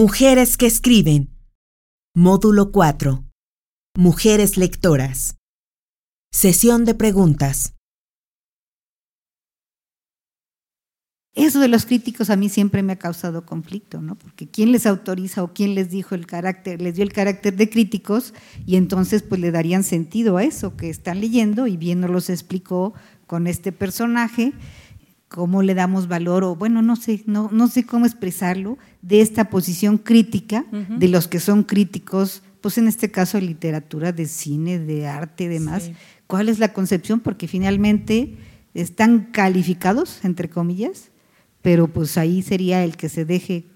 Mujeres que escriben. Módulo 4. Mujeres lectoras. Sesión de preguntas. Eso de los críticos a mí siempre me ha causado conflicto, ¿no? Porque quién les autoriza o quién les dijo el carácter, les dio el carácter de críticos y entonces pues le darían sentido a eso que están leyendo y bien nos los explicó con este personaje cómo le damos valor o bueno, no sé, no, no sé cómo expresarlo de esta posición crítica de los que son críticos, pues en este caso de literatura, de cine, de arte, demás. ¿Cuál es la concepción? Porque finalmente están calificados, entre comillas, pero pues ahí sería el que se deje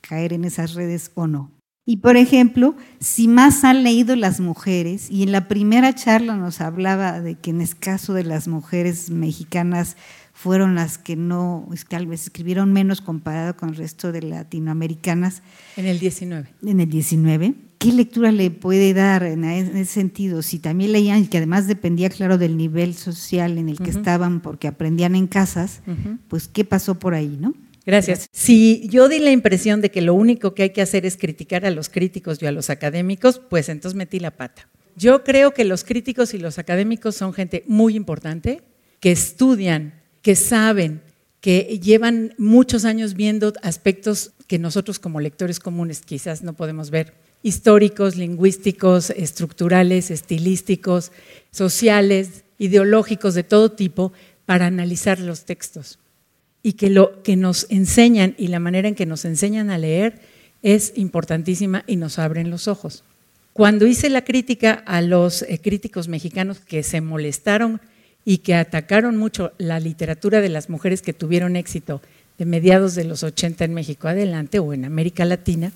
caer en esas redes o no. Y por ejemplo, si más han leído las mujeres, y en la primera charla nos hablaba de que en el caso de las mujeres mexicanas fueron las que no, tal vez escribieron menos comparado con el resto de latinoamericanas. En el 19. En el 19. ¿Qué lectura le puede dar en ese sentido? Si también leían, y que además dependía, claro, del nivel social en el que estaban, porque aprendían en casas, pues ¿qué pasó por ahí, no? Gracias. Si yo di la impresión de que lo único que hay que hacer es criticar a los críticos y a los académicos, pues entonces metí la pata. Yo creo que los críticos y los académicos son gente muy importante, que estudian, que saben, que llevan muchos años viendo aspectos que nosotros como lectores comunes quizás no podemos ver históricos, lingüísticos, estructurales, estilísticos, sociales, ideológicos de todo tipo para analizar los textos. Y que lo que nos enseñan y la manera en que nos enseñan a leer es importantísima y nos abren los ojos. Cuando hice la crítica a los eh, críticos mexicanos que se molestaron y que atacaron mucho la literatura de las mujeres que tuvieron éxito de mediados de los 80 en México adelante o en América Latina,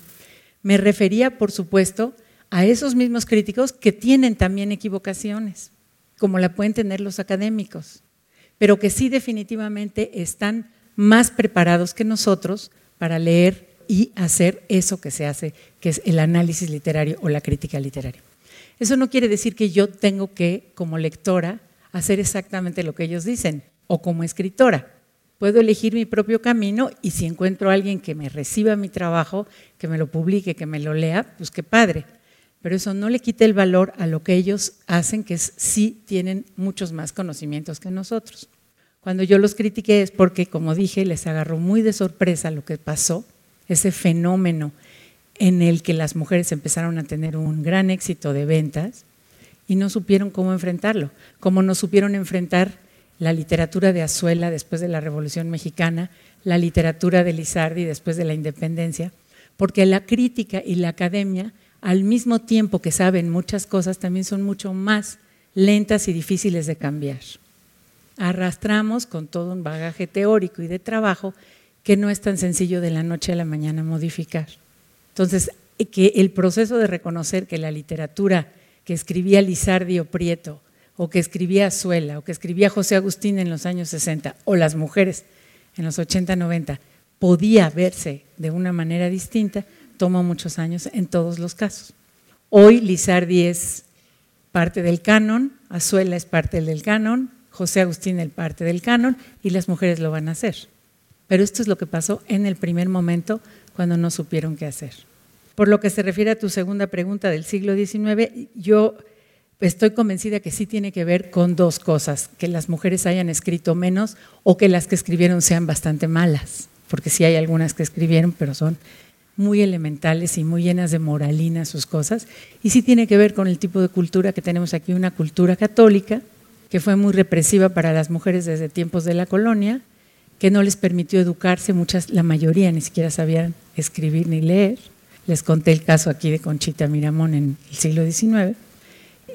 me refería, por supuesto, a esos mismos críticos que tienen también equivocaciones, como la pueden tener los académicos, pero que sí definitivamente están más preparados que nosotros para leer y hacer eso que se hace, que es el análisis literario o la crítica literaria. Eso no quiere decir que yo tengo que, como lectora, hacer exactamente lo que ellos dicen, o como escritora puedo elegir mi propio camino y si encuentro a alguien que me reciba mi trabajo, que me lo publique, que me lo lea, pues qué padre. Pero eso no le quita el valor a lo que ellos hacen, que es, sí tienen muchos más conocimientos que nosotros. Cuando yo los critiqué es porque, como dije, les agarró muy de sorpresa lo que pasó, ese fenómeno en el que las mujeres empezaron a tener un gran éxito de ventas y no supieron cómo enfrentarlo, como no supieron enfrentar la literatura de Azuela después de la Revolución Mexicana, la literatura de Lizardi después de la independencia, porque la crítica y la academia, al mismo tiempo que saben muchas cosas, también son mucho más lentas y difíciles de cambiar. Arrastramos con todo un bagaje teórico y de trabajo que no es tan sencillo de la noche a la mañana modificar. Entonces, que el proceso de reconocer que la literatura que escribía Lizardi o Prieto o que escribía Azuela, o que escribía José Agustín en los años 60, o las mujeres en los 80, 90, podía verse de una manera distinta, toma muchos años en todos los casos. Hoy Lizardi es parte del canon, Azuela es parte del canon, José Agustín es parte del canon y las mujeres lo van a hacer. Pero esto es lo que pasó en el primer momento cuando no supieron qué hacer. Por lo que se refiere a tu segunda pregunta del siglo XIX, yo estoy convencida que sí tiene que ver con dos cosas, que las mujeres hayan escrito menos o que las que escribieron sean bastante malas, porque sí hay algunas que escribieron, pero son muy elementales y muy llenas de moralina sus cosas, y sí tiene que ver con el tipo de cultura que tenemos aquí, una cultura católica, que fue muy represiva para las mujeres desde tiempos de la colonia, que no les permitió educarse, muchas, la mayoría ni siquiera sabían escribir ni leer. Les conté el caso aquí de Conchita Miramón en el siglo XIX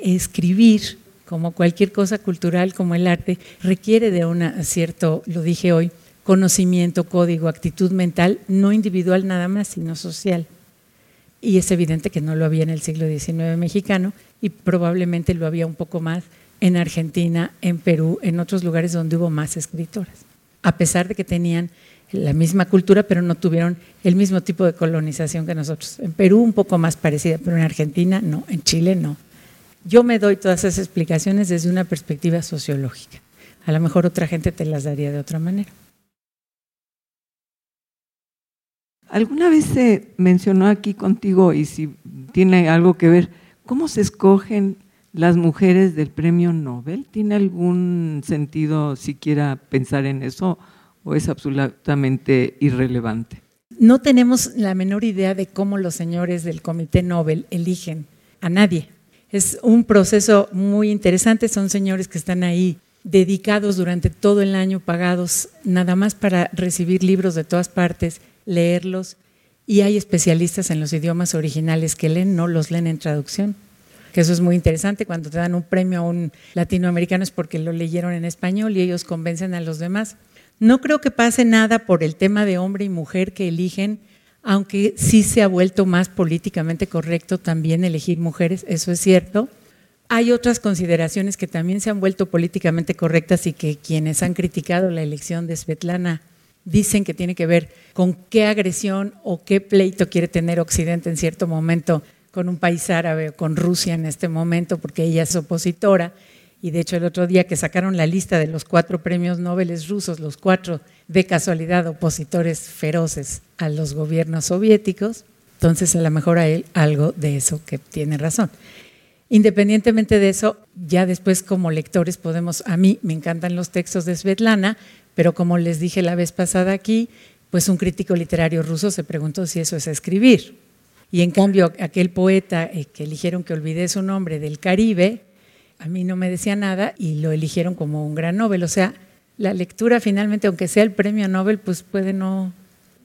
escribir, como cualquier cosa cultural, como el arte, requiere de un cierto, lo dije hoy, conocimiento, código, actitud mental, no individual nada más, sino social. Y es evidente que no lo había en el siglo XIX mexicano y probablemente lo había un poco más en Argentina, en Perú, en otros lugares donde hubo más escritoras, a pesar de que tenían la misma cultura, pero no tuvieron el mismo tipo de colonización que nosotros. En Perú un poco más parecida, pero en Argentina no, en Chile no. Yo me doy todas esas explicaciones desde una perspectiva sociológica. A lo mejor otra gente te las daría de otra manera. ¿Alguna vez se mencionó aquí contigo, y si tiene algo que ver, cómo se escogen las mujeres del premio Nobel? ¿Tiene algún sentido siquiera pensar en eso o es absolutamente irrelevante? No tenemos la menor idea de cómo los señores del Comité Nobel eligen a nadie. Es un proceso muy interesante, son señores que están ahí dedicados durante todo el año, pagados nada más para recibir libros de todas partes, leerlos, y hay especialistas en los idiomas originales que leen, no los leen en traducción. Que eso es muy interesante, cuando te dan un premio a un latinoamericano es porque lo leyeron en español y ellos convencen a los demás. No creo que pase nada por el tema de hombre y mujer que eligen, aunque sí se ha vuelto más políticamente correcto también elegir mujeres, eso es cierto. Hay otras consideraciones que también se han vuelto políticamente correctas y que quienes han criticado la elección de Svetlana dicen que tiene que ver con qué agresión o qué pleito quiere tener Occidente en cierto momento con un país árabe o con Rusia en este momento, porque ella es opositora. Y de hecho el otro día que sacaron la lista de los cuatro premios Nobel rusos, los cuatro de casualidad opositores feroces a los gobiernos soviéticos, entonces a lo mejor hay algo de eso que tiene razón. Independientemente de eso, ya después como lectores podemos, a mí me encantan los textos de Svetlana, pero como les dije la vez pasada aquí, pues un crítico literario ruso se preguntó si eso es escribir. Y en cambio, aquel poeta eh, que eligieron que olvidé su nombre del Caribe, a mí no me decía nada y lo eligieron como un gran Nobel. O sea, la lectura finalmente, aunque sea el premio Nobel, pues puede no,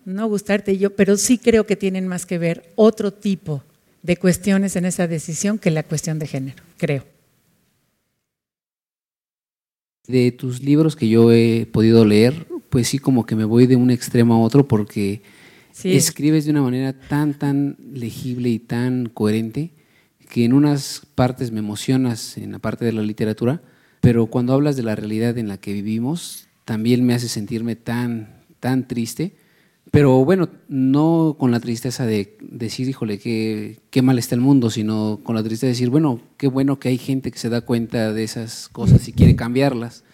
no gustarte yo, pero sí creo que tienen más que ver otro tipo de cuestiones en esa decisión que la cuestión de género, creo. De tus libros que yo he podido leer, pues sí como que me voy de un extremo a otro porque escribes de una manera tan, tan legible y tan coherente que en unas partes me emocionas en la parte de la literatura, pero cuando hablas de la realidad en la que vivimos, también me hace sentirme tan, tan triste. Pero bueno, no con la tristeza de decir, híjole, qué, qué mal está el mundo, sino con la tristeza de decir, bueno, qué bueno que hay gente que se da cuenta de esas cosas y quiere cambiarlas.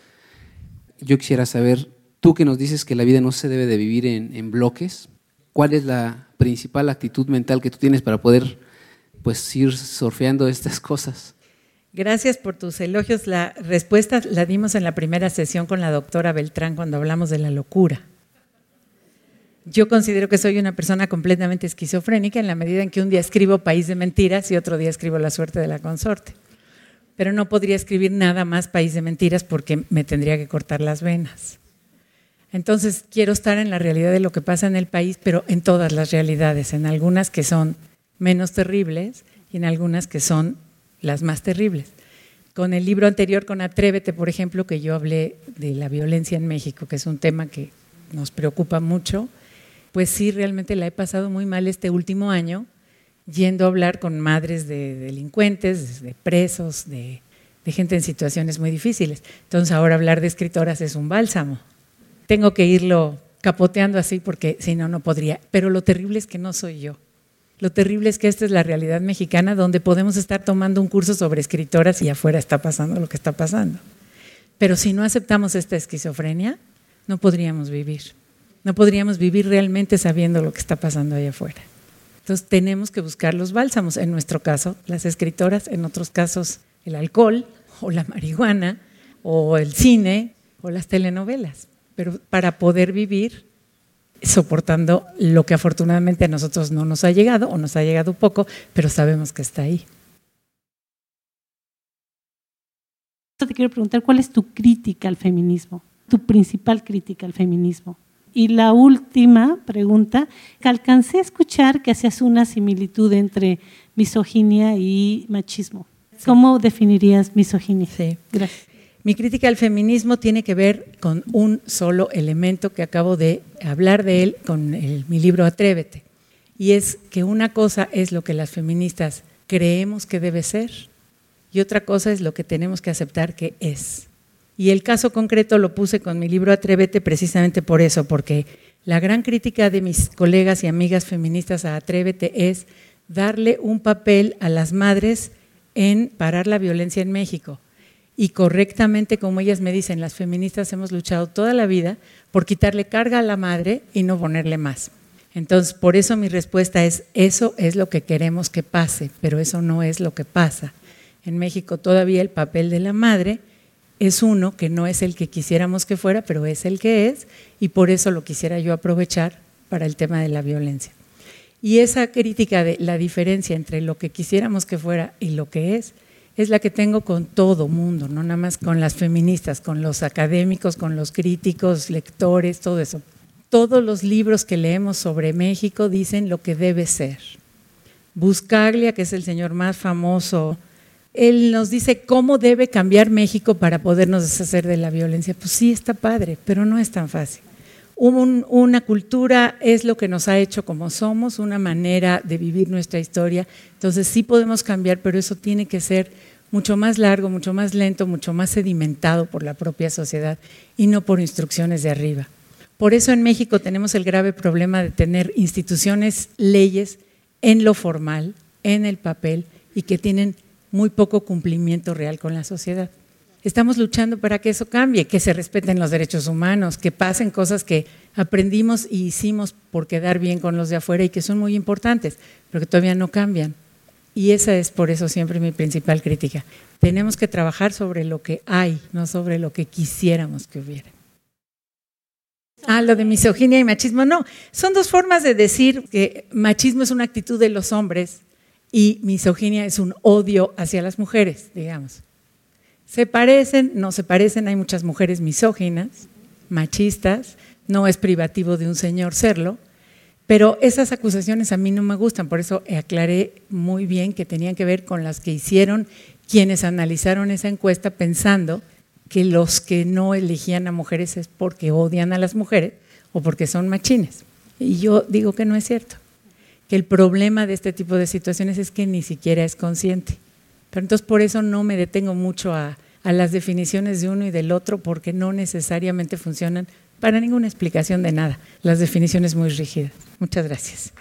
Yo quisiera saber, tú que nos dices que la vida no se debe de vivir en, en bloques, ¿cuál es la principal actitud mental que tú tienes para poder pues ir surfeando estas cosas? Gracias por tus elogios. La respuesta la dimos en la primera sesión con la doctora Beltrán cuando hablamos de la locura. Yo considero que soy una persona completamente esquizofrénica en la medida en que un día escribo País de Mentiras y otro día escribo La suerte de la consorte. Pero no podría escribir nada más País de Mentiras porque me tendría que cortar las venas. Entonces quiero estar en la realidad de lo que pasa en el país, pero en todas las realidades, en algunas que son menos terribles y en algunas que son las más terribles. Con el libro anterior, con Atrévete, por ejemplo, que yo hablé de la violencia en México, que es un tema que nos preocupa mucho, pues sí, realmente la he pasado muy mal este último año, yendo a hablar con madres de delincuentes, de presos, de, gente en situaciones muy difíciles. Entonces ahora hablar de escritoras es un bálsamo. Tengo que irlo capoteando así porque si no, no podría. Pero lo terrible es que no soy yo. Lo terrible es que esta es la realidad mexicana donde podemos estar tomando un curso sobre escritoras y afuera está pasando lo que está pasando. Pero si no aceptamos esta esquizofrenia, no podríamos vivir. No podríamos vivir realmente sabiendo lo que está pasando allá afuera. Entonces tenemos que buscar los bálsamos, en nuestro caso las escritoras, en otros casos el alcohol o la marihuana o el cine o las telenovelas, pero para poder vivir soportando lo que afortunadamente a nosotros no nos ha llegado o nos ha llegado poco, pero sabemos que está ahí. Te quiero preguntar, ¿cuál es tu crítica al feminismo? Tu principal crítica al feminismo. Y la última pregunta, que alcancé a escuchar que hacías una similitud entre misoginia y machismo. ¿Cómo definirías misoginia? Sí. Gracias. Mi crítica al feminismo tiene que ver con un solo elemento que acabo de hablar de él con mi libro Atrévete. Y es que una cosa es lo que las feministas creemos que debe ser y otra cosa es lo que tenemos que aceptar que es. Y el caso concreto lo puse con mi libro Atrévete precisamente por eso, porque la gran crítica de mis colegas y amigas feministas a Atrévete es darle un papel a las madres en parar la violencia en México. Y correctamente, como ellas me dicen, las feministas hemos luchado toda la vida por quitarle carga a la madre y no ponerle más. Entonces, por eso mi respuesta es, eso es lo que queremos que pase, pero eso no es lo que pasa. En México todavía el papel de la madre es uno que no es el que quisiéramos que fuera, pero es el que es, y por eso lo quisiera yo aprovechar para el tema de la violencia. Y esa crítica de la diferencia entre lo que quisiéramos que fuera y lo que es, es la que tengo con todo mundo, no nada más con las feministas, con los académicos, con los críticos, lectores, todo eso. Todos los libros que leemos sobre México dicen lo que debe ser. Buscaglia, que es el señor más famoso, él nos dice cómo debe cambiar México para podernos deshacer de la violencia. Pues sí, está padre, pero no es tan fácil una cultura es lo que nos ha hecho como somos, una manera de vivir nuestra historia. Entonces sí podemos cambiar, pero eso tiene que ser mucho más largo, mucho más lento, mucho más sedimentado por la propia sociedad y no por instrucciones de arriba. Por eso en México tenemos el grave problema de tener instituciones, leyes en lo formal, en el papel y que tienen muy poco cumplimiento real con la sociedad. Estamos luchando para que eso cambie, que se respeten los derechos humanos, que pasen cosas que aprendimos y hicimos por quedar bien con los de afuera y que son muy importantes, pero que todavía no cambian. Y esa es por eso siempre mi principal crítica. Tenemos que trabajar sobre lo que hay, no sobre lo que quisiéramos que hubiera. Ah, lo de misoginia y machismo, no. Son dos formas de decir que machismo es una actitud de los hombres y misoginia es un odio hacia las mujeres, digamos. Se parecen, no se parecen, hay muchas mujeres misóginas, machistas, no es privativo de un señor serlo, pero esas acusaciones a mí no me gustan, por eso aclaré muy bien que tenían que ver con las que hicieron quienes analizaron esa encuesta pensando que los que no elegían a mujeres es porque odian a las mujeres o porque son machines. Y yo digo que no es cierto, que el problema de este tipo de situaciones es que ni siquiera es consciente. Pero entonces por eso no me detengo mucho a, a las definiciones de uno y del otro porque no necesariamente funcionan para ninguna explicación de nada. Las definiciones muy rígidas. Muchas gracias.